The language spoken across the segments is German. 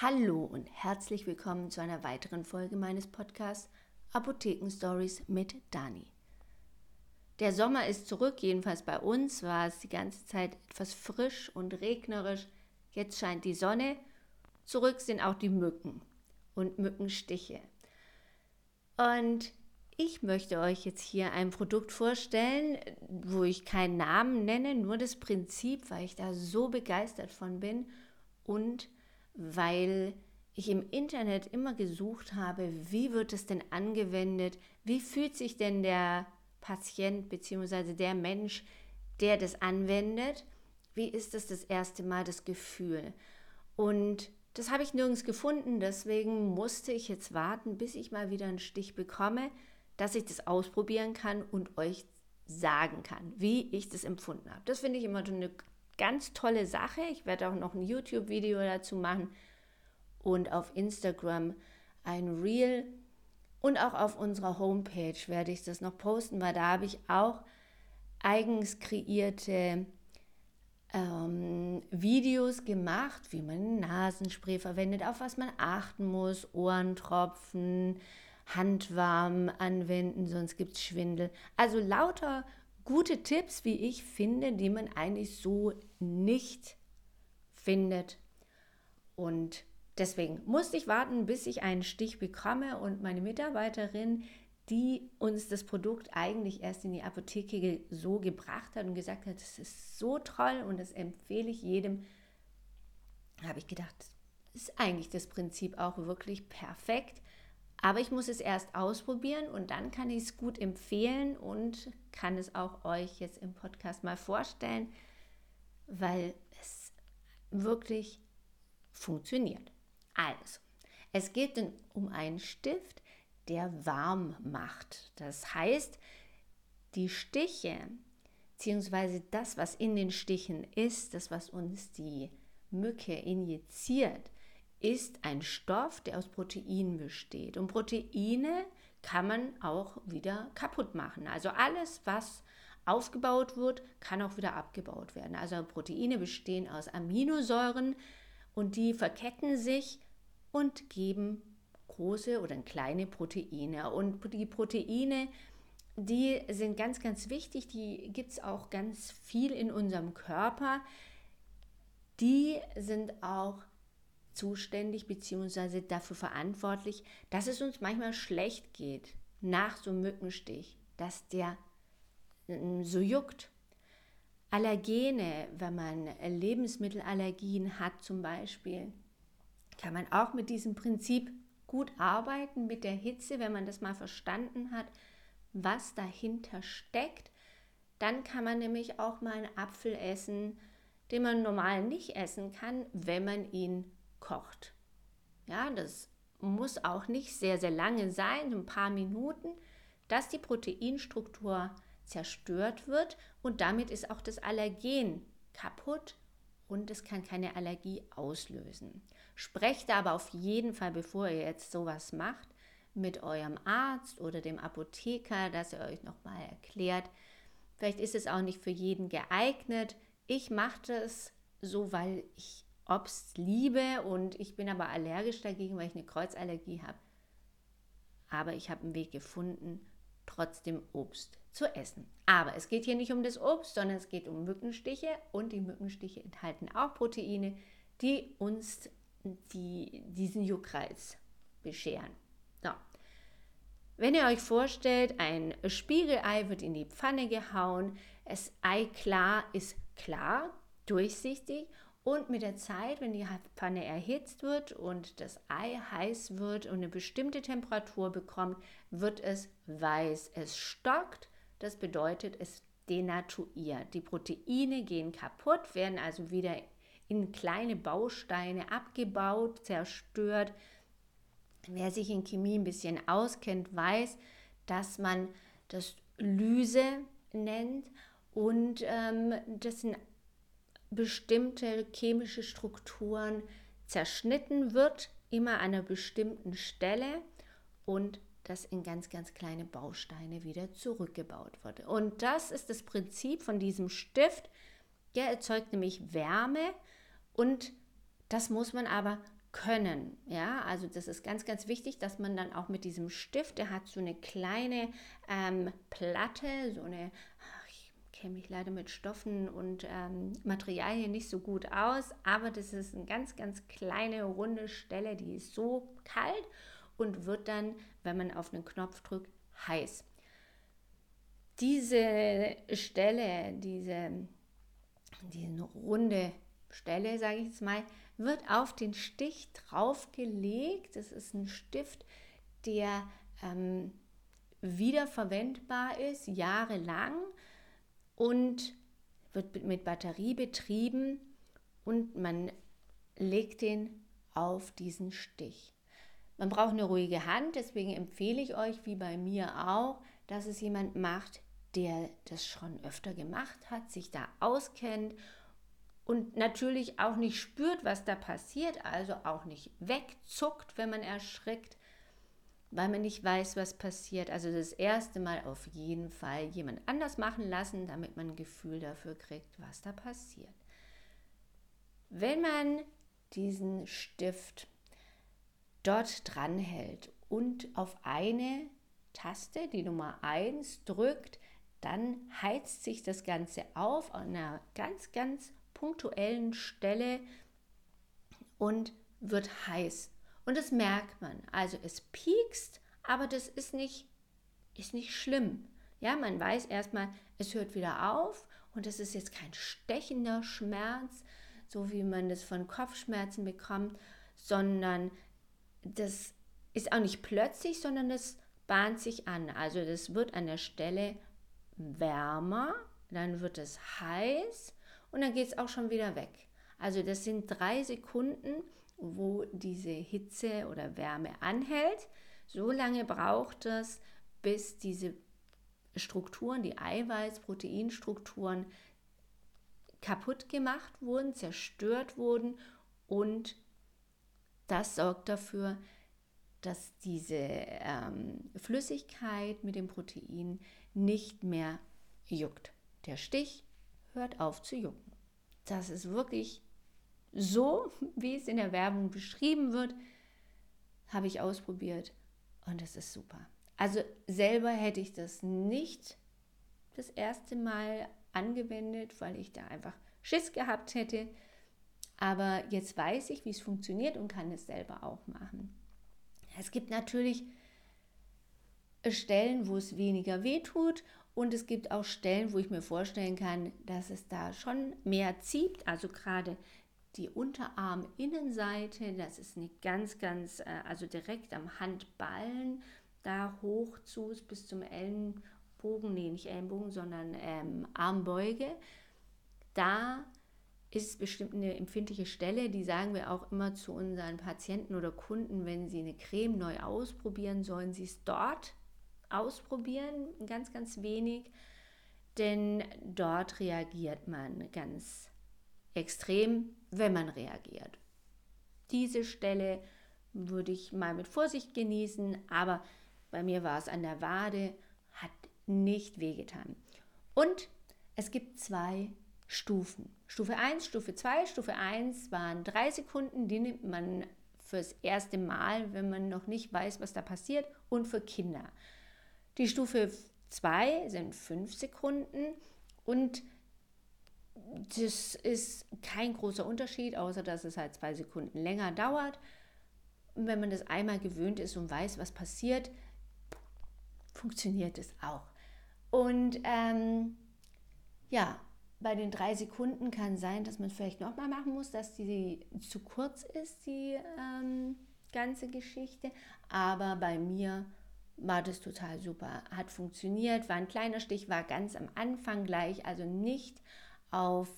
Hallo und herzlich willkommen zu einer weiteren Folge meines Podcasts Apotheken Stories mit Dani. Der Sommer ist zurück, jedenfalls bei uns war es die ganze Zeit etwas frisch und regnerisch. Jetzt scheint die Sonne. Zurück sind auch die Mücken und Mückenstiche. Und ich möchte euch jetzt hier ein Produkt vorstellen, wo ich keinen Namen nenne, nur das Prinzip, weil ich da so begeistert von bin und weil ich im Internet immer gesucht habe, wie wird es denn angewendet, wie fühlt sich denn der Patient bzw. der Mensch, der das anwendet, wie ist es das erste Mal das Gefühl. Und das habe ich nirgends gefunden, deswegen musste ich jetzt warten, bis ich mal wieder einen Stich bekomme, dass ich das ausprobieren kann und euch sagen kann, wie ich das empfunden habe. Das finde ich immer eine ganz tolle Sache. Ich werde auch noch ein YouTube-Video dazu machen und auf Instagram ein Reel und auch auf unserer Homepage werde ich das noch posten, weil da habe ich auch eigens kreierte ähm, Videos gemacht, wie man Nasenspray verwendet, auf was man achten muss, Ohrentropfen, Handwarm anwenden, sonst gibt es Schwindel. Also lauter gute Tipps, wie ich finde, die man eigentlich so nicht findet. Und deswegen musste ich warten, bis ich einen Stich bekomme und meine Mitarbeiterin, die uns das Produkt eigentlich erst in die Apotheke so gebracht hat und gesagt hat, das ist so toll und das empfehle ich jedem, habe ich gedacht, ist eigentlich das Prinzip auch wirklich perfekt. Aber ich muss es erst ausprobieren und dann kann ich es gut empfehlen und kann es auch euch jetzt im Podcast mal vorstellen, weil es wirklich funktioniert. Also, es geht um einen Stift, der warm macht. Das heißt, die Stiche, beziehungsweise das, was in den Stichen ist, das, was uns die Mücke injiziert, ist ein Stoff, der aus Proteinen besteht. Und Proteine kann man auch wieder kaputt machen. Also alles, was aufgebaut wird, kann auch wieder abgebaut werden. Also Proteine bestehen aus Aminosäuren und die verketten sich und geben große oder kleine Proteine. Und die Proteine, die sind ganz, ganz wichtig. Die gibt es auch ganz viel in unserem Körper. Die sind auch zuständig bzw. dafür verantwortlich, dass es uns manchmal schlecht geht nach so einem Mückenstich, dass der so juckt. Allergene, wenn man Lebensmittelallergien hat zum Beispiel, kann man auch mit diesem Prinzip gut arbeiten, mit der Hitze, wenn man das mal verstanden hat, was dahinter steckt. Dann kann man nämlich auch mal einen Apfel essen, den man normal nicht essen kann, wenn man ihn kocht. Ja, das muss auch nicht sehr, sehr lange sein, ein paar Minuten, dass die Proteinstruktur zerstört wird und damit ist auch das Allergen kaputt und es kann keine Allergie auslösen. Sprecht aber auf jeden Fall, bevor ihr jetzt sowas macht, mit eurem Arzt oder dem Apotheker, dass er euch nochmal erklärt. Vielleicht ist es auch nicht für jeden geeignet. Ich mache das so, weil ich Obst liebe und ich bin aber allergisch dagegen, weil ich eine Kreuzallergie habe. Aber ich habe einen Weg gefunden, trotzdem Obst zu essen. Aber es geht hier nicht um das Obst, sondern es geht um Mückenstiche und die Mückenstiche enthalten auch Proteine, die uns die, diesen Juckreiz bescheren. So. Wenn ihr euch vorstellt, ein Spiegelei wird in die Pfanne gehauen, das Ei klar ist klar, durchsichtig und mit der Zeit, wenn die Pfanne erhitzt wird und das Ei heiß wird und eine bestimmte Temperatur bekommt, wird es weiß. Es stockt, das bedeutet, es denaturiert. Die Proteine gehen kaputt, werden also wieder in kleine Bausteine abgebaut, zerstört. Wer sich in Chemie ein bisschen auskennt, weiß, dass man das Lyse nennt und ähm, das sind bestimmte chemische Strukturen zerschnitten wird, immer an einer bestimmten Stelle und das in ganz, ganz kleine Bausteine wieder zurückgebaut wird. Und das ist das Prinzip von diesem Stift. Der erzeugt nämlich Wärme und Das muss man aber können. Ja, also das ist ganz, ganz wichtig, dass man dann auch mit diesem Stift, der hat so eine kleine ähm, Platte, so eine, kenne mich leider mit Stoffen und ähm, Materialien nicht so gut aus, aber das ist eine ganz, ganz kleine runde Stelle, die ist so kalt und wird dann, wenn man auf einen Knopf drückt, heiß. Diese Stelle, diese, diese runde Stelle, sage ich jetzt mal, wird auf den Stich draufgelegt. Das ist ein Stift, der ähm, wiederverwendbar ist, jahrelang und wird mit Batterie betrieben und man legt den auf diesen Stich. Man braucht eine ruhige Hand, deswegen empfehle ich euch, wie bei mir auch, dass es jemand macht, der das schon öfter gemacht hat, sich da auskennt und natürlich auch nicht spürt, was da passiert, also auch nicht wegzuckt, wenn man erschrickt, weil man nicht weiß, was passiert. Also das erste Mal auf jeden Fall jemand anders machen lassen, damit man ein Gefühl dafür kriegt, was da passiert. Wenn man diesen Stift dort dran hält und auf eine Taste, die Nummer 1, drückt, dann heizt sich das Ganze auf an einer ganz, ganz punktuellen Stelle und wird heiß. Und das merkt man. Also es piekst, aber das ist nicht, ist nicht schlimm. Ja, man weiß erstmal, es hört wieder auf und es ist jetzt kein stechender Schmerz, so wie man das von Kopfschmerzen bekommt, sondern das ist auch nicht plötzlich, sondern das bahnt sich an. Also das wird an der Stelle wärmer, dann wird es heiß und dann geht es auch schon wieder weg. Also das sind drei Sekunden, wo diese Hitze oder Wärme anhält. So lange braucht es, bis diese Strukturen, die Eiweiß-Proteinstrukturen kaputt gemacht wurden, zerstört wurden und das sorgt dafür, dass diese ähm, Flüssigkeit mit dem Protein nicht mehr juckt. Der Stich hört auf zu jucken. Das ist wirklich so, wie es in der Werbung beschrieben wird, habe ich ausprobiert und es ist super. Also selber hätte ich das nicht das erste Mal angewendet, weil ich da einfach Schiss gehabt hätte. Aber jetzt weiß ich, wie es funktioniert und kann es selber auch machen. Es gibt natürlich Stellen, wo es weniger weh tut und es gibt auch Stellen, wo ich mir vorstellen kann, dass es da schon mehr zieht. Also gerade die Unterarminnenseite, das ist eine ganz, ganz, äh, also direkt am Handballen, da hoch zu bis zum Ellenbogen, nee, nicht Ellenbogen, sondern ähm, Armbeuge. Da ist bestimmt eine empfindliche Stelle, die sagen wir auch immer zu unseren Patienten oder Kunden, wenn sie eine Creme neu ausprobieren, sollen sie es dort ausprobieren, ganz, ganz wenig, denn dort reagiert man ganz extrem, wenn man reagiert. Diese Stelle würde ich mal mit Vorsicht genießen, aber bei mir war es an der Wade, hat nicht wehgetan. Und es gibt zwei Stufen. Stufe 1, Stufe 2. Stufe 1 waren drei Sekunden, die nimmt man fürs erste Mal, wenn man noch nicht weiß, was da passiert, und für Kinder. Die Stufe 2 sind 5 Sekunden und das ist kein großer Unterschied, außer dass es halt zwei Sekunden länger dauert. Wenn man das einmal gewöhnt ist und weiß, was passiert, funktioniert es auch. Und ähm, ja, bei den drei Sekunden kann sein, dass man vielleicht nochmal machen muss, dass die zu kurz ist, die ähm, ganze Geschichte. Aber bei mir war das total super. Hat funktioniert, war ein kleiner Stich, war ganz am Anfang gleich, also nicht auf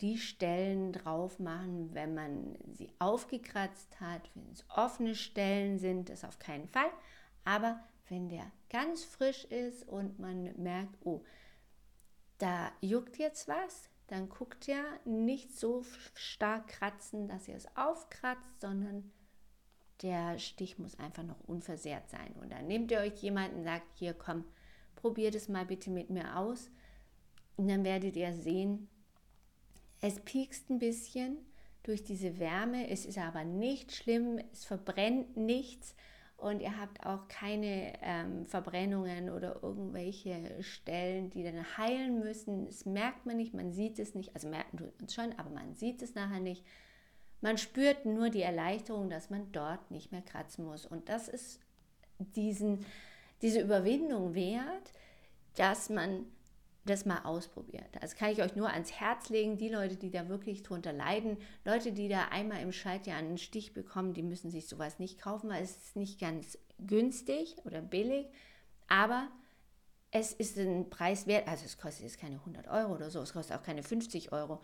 die Stellen drauf machen, wenn man sie aufgekratzt hat, wenn es offene Stellen sind, das auf keinen Fall. Aber wenn der ganz frisch ist und man merkt, oh, da juckt jetzt was, dann guckt ja nicht so stark kratzen, dass ihr es aufkratzt, sondern der Stich muss einfach noch unversehrt sein. Und dann nehmt ihr euch jemanden und sagt, hier komm, probiert es mal bitte mit mir aus. Und dann werdet ihr sehen, es piekst ein bisschen. durch diese Wärme. Es ist aber nicht schlimm, es verbrennt nichts und ihr habt auch keine ähm, Verbrennungen oder irgendwelche Stellen, die dann heilen müssen. Das merkt man nicht, man sieht es nicht, also merken tut man es schon, aber man sieht es nachher nicht. Man spürt nur die Erleichterung, dass man dort nicht mehr kratzen muss. Und das ist diesen, diese Überwindung wert, dass man das mal ausprobiert. Das kann ich euch nur ans Herz legen. Die Leute, die da wirklich drunter leiden, Leute, die da einmal im Schaltjahr einen Stich bekommen, die müssen sich sowas nicht kaufen, weil es ist nicht ganz günstig oder billig. Aber es ist ein Preis wert. Also es kostet jetzt keine 100 Euro oder so, es kostet auch keine 50 Euro.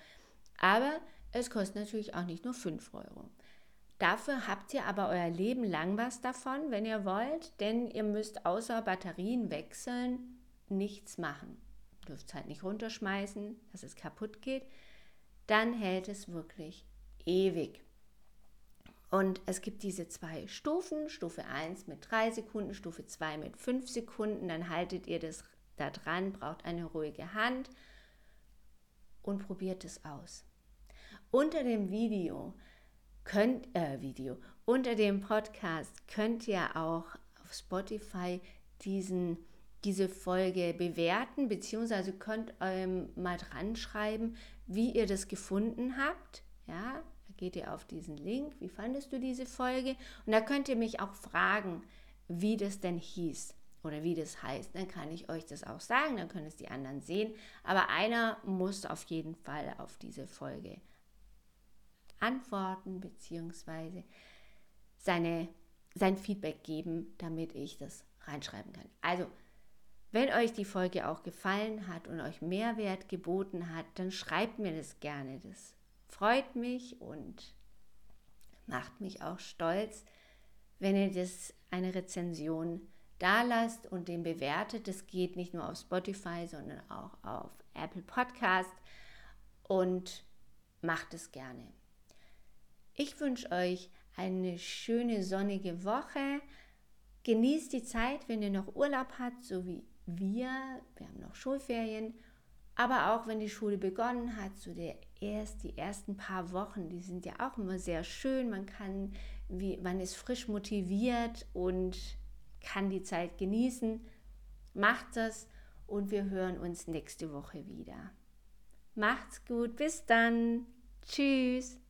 Aber es kostet natürlich auch nicht nur 5 Euro. Dafür habt ihr aber euer Leben lang was davon, wenn ihr wollt, denn ihr müsst außer Batterien wechseln nichts machen dürft es halt nicht runterschmeißen, dass es kaputt geht, dann hält es wirklich ewig. Und es gibt diese zwei Stufen, Stufe 1 mit 3 Sekunden, Stufe 2 mit 5 Sekunden, dann haltet ihr das da dran, braucht eine ruhige Hand und probiert es aus. Unter dem Video könnt, äh, Video, unter dem Podcast könnt ihr auch auf Spotify diesen diese Folge bewerten, beziehungsweise könnt ähm, mal dran schreiben, wie ihr das gefunden habt. Ja, da geht ihr auf diesen Link. Wie fandest du diese Folge? Und da könnt ihr mich auch fragen, wie das denn hieß oder wie das heißt. Dann kann ich euch das auch sagen, dann können es die anderen sehen. Aber einer muss auf jeden Fall auf diese Folge antworten, beziehungsweise seine, sein Feedback geben, damit ich das reinschreiben kann. Also wenn euch die Folge auch gefallen hat und euch Mehrwert geboten hat, dann schreibt mir das gerne. Das freut mich und macht mich auch stolz, wenn ihr das eine Rezension da lasst und den bewertet. Das geht nicht nur auf Spotify, sondern auch auf Apple Podcast und macht es gerne. Ich wünsche euch eine schöne sonnige Woche. Genießt die Zeit, wenn ihr noch Urlaub habt, so wie wir, wir haben noch Schulferien, aber auch wenn die Schule begonnen hat, so der erst die ersten paar Wochen, die sind ja auch immer sehr schön. Man kann, wie, man ist frisch motiviert und kann die Zeit genießen. Macht das und wir hören uns nächste Woche wieder. Macht's gut, bis dann. Tschüss.